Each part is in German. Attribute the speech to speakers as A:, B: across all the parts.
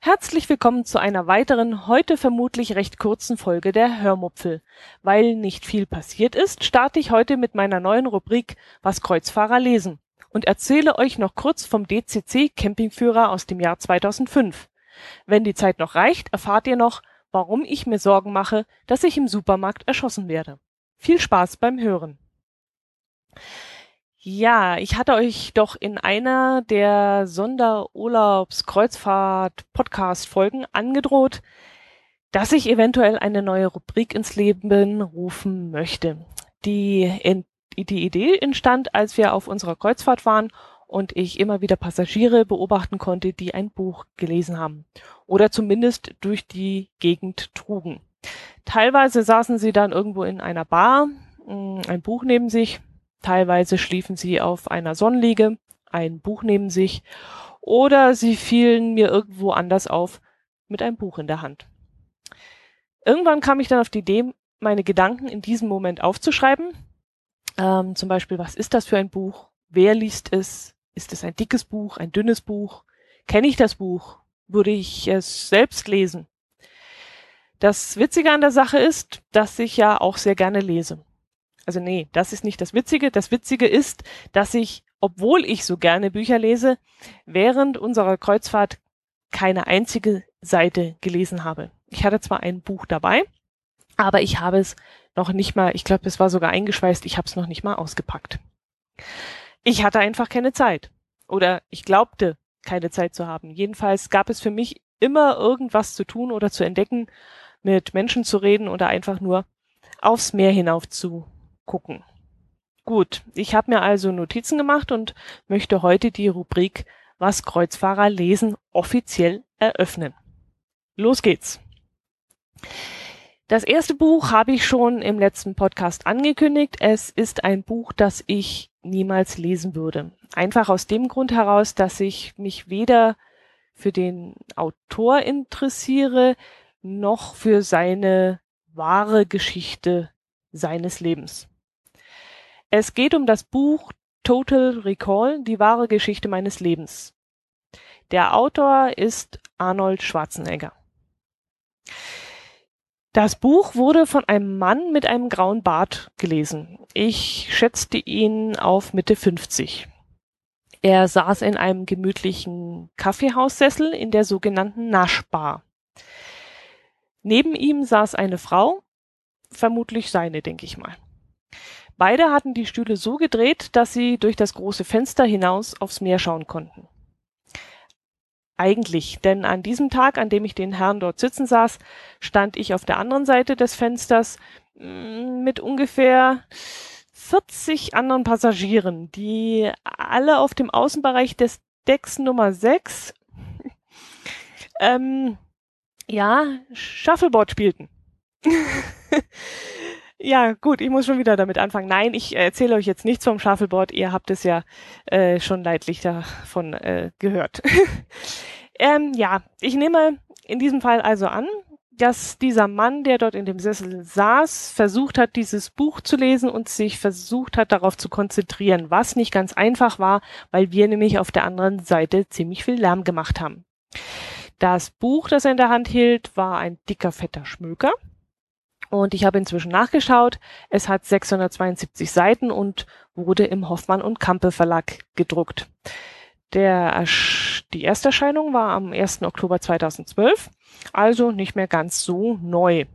A: Herzlich willkommen zu einer weiteren, heute vermutlich recht kurzen Folge der Hörmupfel. Weil nicht viel passiert ist, starte ich heute mit meiner neuen Rubrik Was Kreuzfahrer lesen und erzähle euch noch kurz vom DCC Campingführer aus dem Jahr 2005. Wenn die Zeit noch reicht, erfahrt ihr noch, warum ich mir Sorgen mache, dass ich im Supermarkt erschossen werde. Viel Spaß beim Hören. Ja, ich hatte euch doch in einer der Sonderurlaubskreuzfahrt-Podcast-Folgen angedroht, dass ich eventuell eine neue Rubrik ins Leben rufen möchte. Die, die Idee entstand, als wir auf unserer Kreuzfahrt waren und ich immer wieder Passagiere beobachten konnte, die ein Buch gelesen haben oder zumindest durch die Gegend trugen. Teilweise saßen sie dann irgendwo in einer Bar, mm, ein Buch neben sich, Teilweise schliefen sie auf einer Sonnenliege, ein Buch neben sich, oder sie fielen mir irgendwo anders auf mit einem Buch in der Hand. Irgendwann kam ich dann auf die Idee, meine Gedanken in diesem Moment aufzuschreiben. Ähm, zum Beispiel, was ist das für ein Buch? Wer liest es? Ist es ein dickes Buch, ein dünnes Buch? Kenne ich das Buch? Würde ich es selbst lesen? Das Witzige an der Sache ist, dass ich ja auch sehr gerne lese. Also nee, das ist nicht das Witzige. Das Witzige ist, dass ich, obwohl ich so gerne Bücher lese, während unserer Kreuzfahrt keine einzige Seite gelesen habe. Ich hatte zwar ein Buch dabei, aber ich habe es noch nicht mal, ich glaube, es war sogar eingeschweißt, ich habe es noch nicht mal ausgepackt. Ich hatte einfach keine Zeit. Oder ich glaubte, keine Zeit zu haben. Jedenfalls gab es für mich immer irgendwas zu tun oder zu entdecken, mit Menschen zu reden oder einfach nur aufs Meer hinauf zu gucken. Gut, ich habe mir also Notizen gemacht und möchte heute die Rubrik Was Kreuzfahrer lesen offiziell eröffnen. Los geht's. Das erste Buch habe ich schon im letzten Podcast angekündigt. Es ist ein Buch, das ich niemals lesen würde. Einfach aus dem Grund heraus, dass ich mich weder für den Autor interessiere, noch für seine wahre Geschichte seines Lebens. Es geht um das Buch Total Recall, die wahre Geschichte meines Lebens. Der Autor ist Arnold Schwarzenegger. Das Buch wurde von einem Mann mit einem grauen Bart gelesen. Ich schätzte ihn auf Mitte 50. Er saß in einem gemütlichen Kaffeehaussessel in der sogenannten Naschbar. Neben ihm saß eine Frau, vermutlich seine, denke ich mal. Beide hatten die Stühle so gedreht, dass sie durch das große Fenster hinaus aufs Meer schauen konnten. Eigentlich, denn an diesem Tag, an dem ich den Herrn dort sitzen saß, stand ich auf der anderen Seite des Fensters mm, mit ungefähr 40 anderen Passagieren, die alle auf dem Außenbereich des Decks Nummer 6 ähm, ja, Shuffleboard spielten. Ja, gut, ich muss schon wieder damit anfangen. Nein, ich erzähle euch jetzt nichts vom Shuffleboard. Ihr habt es ja äh, schon leidlich davon äh, gehört. ähm, ja, ich nehme in diesem Fall also an, dass dieser Mann, der dort in dem Sessel saß, versucht hat, dieses Buch zu lesen und sich versucht hat, darauf zu konzentrieren, was nicht ganz einfach war, weil wir nämlich auf der anderen Seite ziemlich viel Lärm gemacht haben. Das Buch, das er in der Hand hielt, war ein dicker, fetter Schmöker und ich habe inzwischen nachgeschaut. Es hat 672 Seiten und wurde im Hoffmann und Kampe Verlag gedruckt. Der, die Ersterscheinung war am 1. Oktober 2012, also nicht mehr ganz so neu.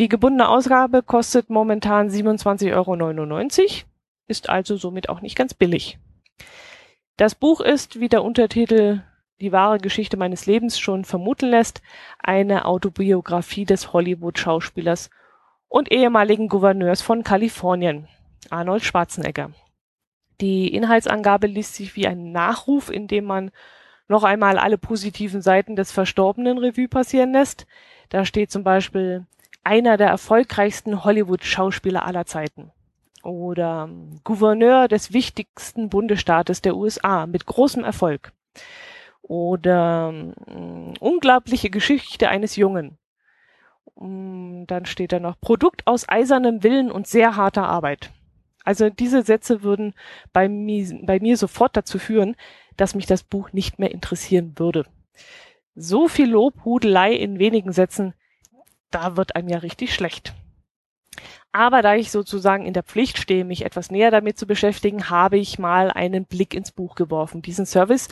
A: Die gebundene Ausgabe kostet momentan 27,99 Euro, ist also somit auch nicht ganz billig. Das Buch ist, wie der Untertitel die wahre Geschichte meines Lebens schon vermuten lässt, eine Autobiografie des Hollywood-Schauspielers und ehemaligen Gouverneurs von Kalifornien, Arnold Schwarzenegger. Die Inhaltsangabe liest sich wie ein Nachruf, in dem man noch einmal alle positiven Seiten des Verstorbenen Revue passieren lässt. Da steht zum Beispiel einer der erfolgreichsten Hollywood-Schauspieler aller Zeiten oder Gouverneur des wichtigsten Bundesstaates der USA mit großem Erfolg oder äh, unglaubliche Geschichte eines Jungen Mm, dann steht da noch Produkt aus eisernem Willen und sehr harter Arbeit. Also diese Sätze würden bei mir, bei mir sofort dazu führen, dass mich das Buch nicht mehr interessieren würde. So viel Lobhudelei in wenigen Sätzen, da wird einem ja richtig schlecht. Aber da ich sozusagen in der Pflicht stehe, mich etwas näher damit zu beschäftigen, habe ich mal einen Blick ins Buch geworfen. Diesen Service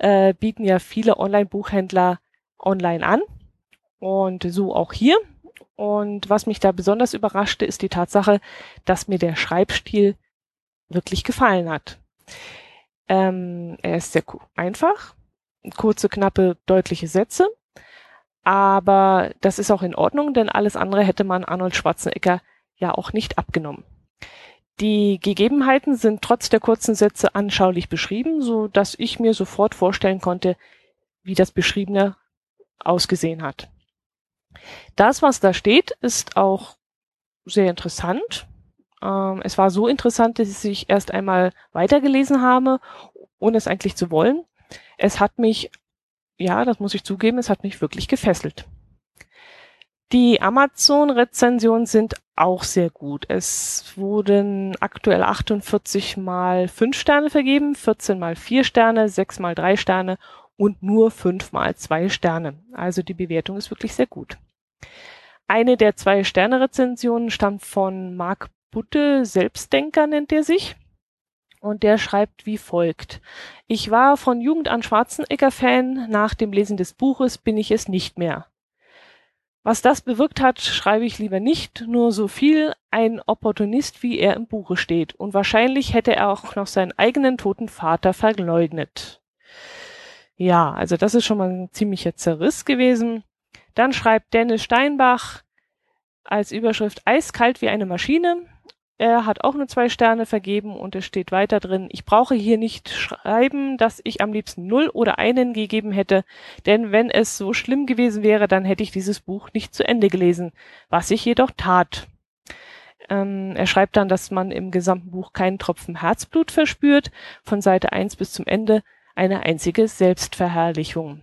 A: äh, bieten ja viele Online-Buchhändler online an und so auch hier. Und was mich da besonders überraschte, ist die Tatsache, dass mir der Schreibstil wirklich gefallen hat. Ähm, er ist sehr einfach, kurze, knappe, deutliche Sätze. Aber das ist auch in Ordnung, denn alles andere hätte man Arnold Schwarzenegger ja auch nicht abgenommen. Die Gegebenheiten sind trotz der kurzen Sätze anschaulich beschrieben, so dass ich mir sofort vorstellen konnte, wie das Beschriebene ausgesehen hat. Das, was da steht, ist auch sehr interessant. Ähm, es war so interessant, dass ich erst einmal weitergelesen habe, ohne es eigentlich zu wollen. Es hat mich, ja, das muss ich zugeben, es hat mich wirklich gefesselt. Die Amazon-Rezensionen sind auch sehr gut. Es wurden aktuell 48 mal 5 Sterne vergeben, 14 mal 4 Sterne, 6 mal 3 Sterne und nur 5 mal 2 Sterne. Also die Bewertung ist wirklich sehr gut. Eine der zwei Sterne-Rezensionen stammt von Marc Butte, Selbstdenker nennt er sich. Und der schreibt wie folgt. Ich war von Jugend an Schwarzenegger-Fan, nach dem Lesen des Buches bin ich es nicht mehr. Was das bewirkt hat, schreibe ich lieber nicht, nur so viel ein Opportunist, wie er im Buche steht. Und wahrscheinlich hätte er auch noch seinen eigenen toten Vater verleugnet. Ja, also das ist schon mal ein ziemlicher Zerriss gewesen. Dann schreibt Dennis Steinbach als Überschrift Eiskalt wie eine Maschine. Er hat auch nur zwei Sterne vergeben und es steht weiter drin, ich brauche hier nicht schreiben, dass ich am liebsten null oder einen gegeben hätte, denn wenn es so schlimm gewesen wäre, dann hätte ich dieses Buch nicht zu Ende gelesen, was ich jedoch tat. Ähm, er schreibt dann, dass man im gesamten Buch keinen Tropfen Herzblut verspürt, von Seite 1 bis zum Ende eine einzige Selbstverherrlichung.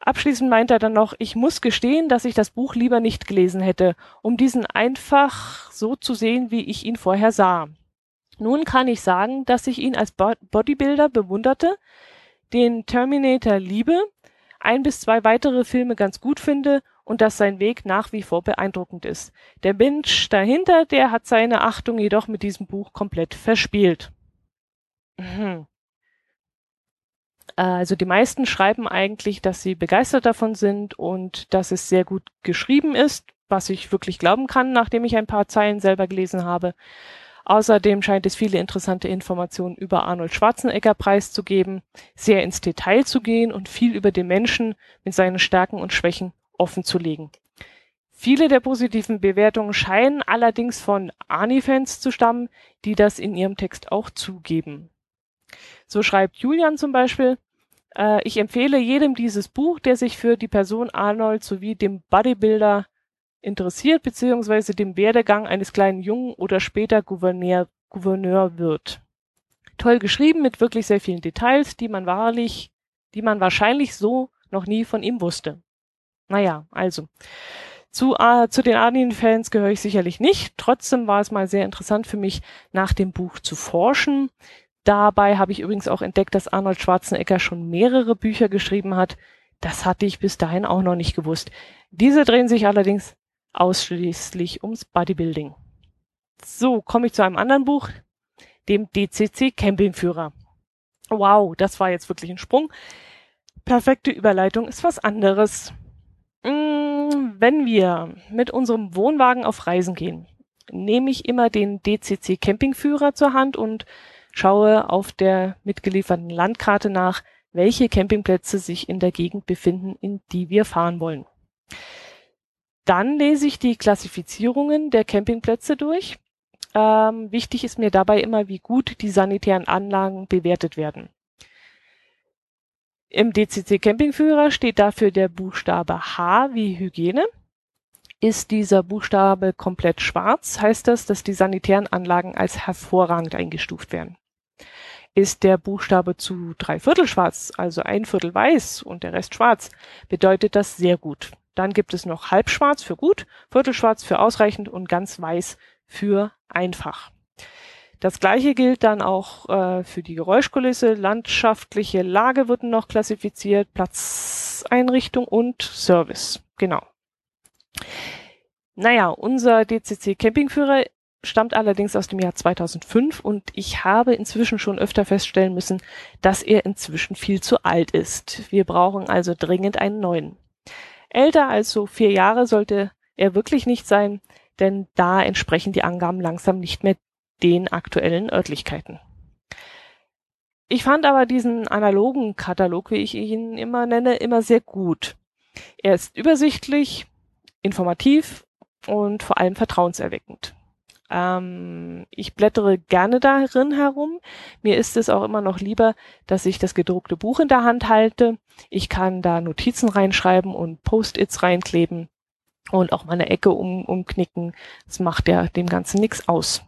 A: Abschließend meint er dann noch, ich muss gestehen, dass ich das Buch lieber nicht gelesen hätte, um diesen einfach so zu sehen, wie ich ihn vorher sah. Nun kann ich sagen, dass ich ihn als Bodybuilder bewunderte, den Terminator liebe, ein bis zwei weitere Filme ganz gut finde und dass sein Weg nach wie vor beeindruckend ist. Der Mensch dahinter, der hat seine Achtung jedoch mit diesem Buch komplett verspielt. Mhm. Also die meisten schreiben eigentlich, dass sie begeistert davon sind und dass es sehr gut geschrieben ist, was ich wirklich glauben kann, nachdem ich ein paar Zeilen selber gelesen habe. Außerdem scheint es viele interessante Informationen über Arnold Schwarzenegger preiszugeben, sehr ins Detail zu gehen und viel über den Menschen mit seinen Stärken und Schwächen offen zu legen. Viele der positiven Bewertungen scheinen allerdings von Arnie-Fans zu stammen, die das in ihrem Text auch zugeben. So schreibt Julian zum Beispiel, äh, ich empfehle jedem dieses Buch, der sich für die Person Arnold sowie dem Bodybuilder interessiert, beziehungsweise dem Werdegang eines kleinen Jungen oder später Gouverneur, Gouverneur wird. Toll geschrieben mit wirklich sehr vielen Details, die man wahrlich, die man wahrscheinlich so noch nie von ihm wusste. Naja, also. Zu, äh, zu den Arnin-Fans gehöre ich sicherlich nicht. Trotzdem war es mal sehr interessant für mich, nach dem Buch zu forschen. Dabei habe ich übrigens auch entdeckt, dass Arnold Schwarzenegger schon mehrere Bücher geschrieben hat. Das hatte ich bis dahin auch noch nicht gewusst. Diese drehen sich allerdings ausschließlich ums Bodybuilding. So, komme ich zu einem anderen Buch, dem DCC Campingführer. Wow, das war jetzt wirklich ein Sprung. Perfekte Überleitung ist was anderes. Mm, wenn wir mit unserem Wohnwagen auf Reisen gehen, nehme ich immer den DCC Campingführer zur Hand und schaue auf der mitgelieferten Landkarte nach, welche Campingplätze sich in der Gegend befinden, in die wir fahren wollen. Dann lese ich die Klassifizierungen der Campingplätze durch. Ähm, wichtig ist mir dabei immer, wie gut die sanitären Anlagen bewertet werden. Im DCC Campingführer steht dafür der Buchstabe H wie Hygiene. Ist dieser Buchstabe komplett schwarz, heißt das, dass die sanitären Anlagen als hervorragend eingestuft werden. Ist der Buchstabe zu drei Viertel schwarz, also ein Viertel weiß und der Rest schwarz, bedeutet das sehr gut. Dann gibt es noch halbschwarz für gut, viertelschwarz für ausreichend und ganz weiß für einfach. Das gleiche gilt dann auch äh, für die Geräuschkulisse. Landschaftliche Lage wird noch klassifiziert, Platzeinrichtung und Service. Genau. Naja, unser DCC Campingführer stammt allerdings aus dem Jahr 2005 und ich habe inzwischen schon öfter feststellen müssen, dass er inzwischen viel zu alt ist. Wir brauchen also dringend einen neuen. Älter als so vier Jahre sollte er wirklich nicht sein, denn da entsprechen die Angaben langsam nicht mehr den aktuellen Örtlichkeiten. Ich fand aber diesen analogen Katalog, wie ich ihn immer nenne, immer sehr gut. Er ist übersichtlich, informativ und vor allem vertrauenserweckend. Ähm, ich blättere gerne darin herum. Mir ist es auch immer noch lieber, dass ich das gedruckte Buch in der Hand halte. Ich kann da Notizen reinschreiben und Post-its reinkleben und auch meine Ecke um, umknicken. Das macht ja dem Ganzen nichts aus.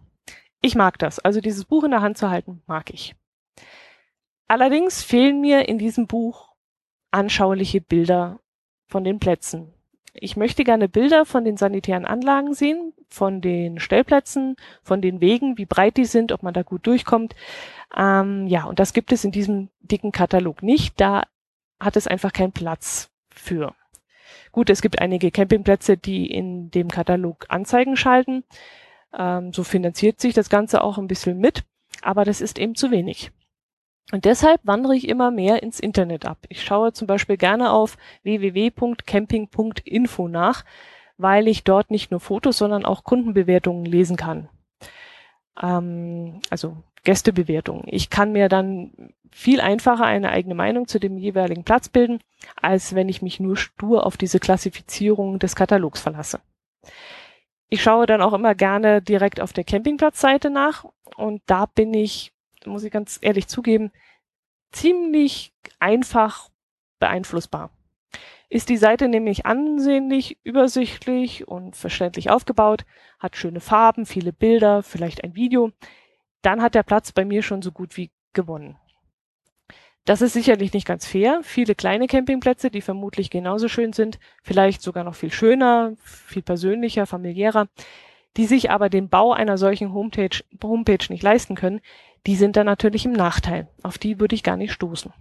A: Ich mag das. Also dieses Buch in der Hand zu halten, mag ich. Allerdings fehlen mir in diesem Buch anschauliche Bilder von den Plätzen. Ich möchte gerne Bilder von den sanitären Anlagen sehen, von den Stellplätzen, von den Wegen, wie breit die sind, ob man da gut durchkommt. Ähm, ja, und das gibt es in diesem dicken Katalog nicht. Da hat es einfach keinen Platz für. Gut, es gibt einige Campingplätze, die in dem Katalog Anzeigen schalten. Ähm, so finanziert sich das Ganze auch ein bisschen mit, aber das ist eben zu wenig. Und deshalb wandere ich immer mehr ins Internet ab. Ich schaue zum Beispiel gerne auf www.camping.info nach, weil ich dort nicht nur Fotos, sondern auch Kundenbewertungen lesen kann. Ähm, also Gästebewertungen. Ich kann mir dann viel einfacher eine eigene Meinung zu dem jeweiligen Platz bilden, als wenn ich mich nur stur auf diese Klassifizierung des Katalogs verlasse. Ich schaue dann auch immer gerne direkt auf der Campingplatzseite nach und da bin ich muss ich ganz ehrlich zugeben, ziemlich einfach beeinflussbar. Ist die Seite nämlich ansehnlich, übersichtlich und verständlich aufgebaut, hat schöne Farben, viele Bilder, vielleicht ein Video, dann hat der Platz bei mir schon so gut wie gewonnen. Das ist sicherlich nicht ganz fair. Viele kleine Campingplätze, die vermutlich genauso schön sind, vielleicht sogar noch viel schöner, viel persönlicher, familiärer, die sich aber den Bau einer solchen Homepage, Homepage nicht leisten können, die sind dann natürlich im Nachteil. Auf die würde ich gar nicht stoßen.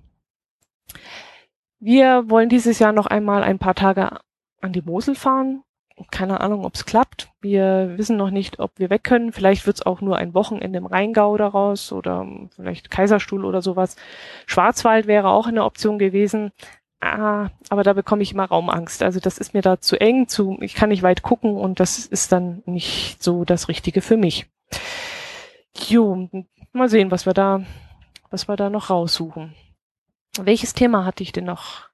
A: Wir wollen dieses Jahr noch einmal ein paar Tage an die Mosel fahren. Keine Ahnung, ob es klappt. Wir wissen noch nicht, ob wir weg können. Vielleicht wird es auch nur ein Wochenende im Rheingau daraus oder vielleicht Kaiserstuhl oder sowas. Schwarzwald wäre auch eine Option gewesen. Ah, aber da bekomme ich immer Raumangst. Also das ist mir da zu eng, zu, ich kann nicht weit gucken und das ist dann nicht so das Richtige für mich. Jo, mal sehen, was wir da, was wir da noch raussuchen. Welches Thema hatte ich denn noch?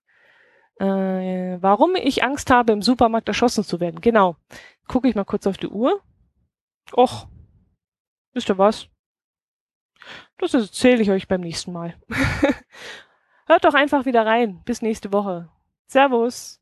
A: Äh, warum ich Angst habe, im Supermarkt erschossen zu werden. Genau. Gucke ich mal kurz auf die Uhr. Och, wisst ihr was? Das erzähle ich euch beim nächsten Mal. Hört doch einfach wieder rein. Bis nächste Woche. Servus.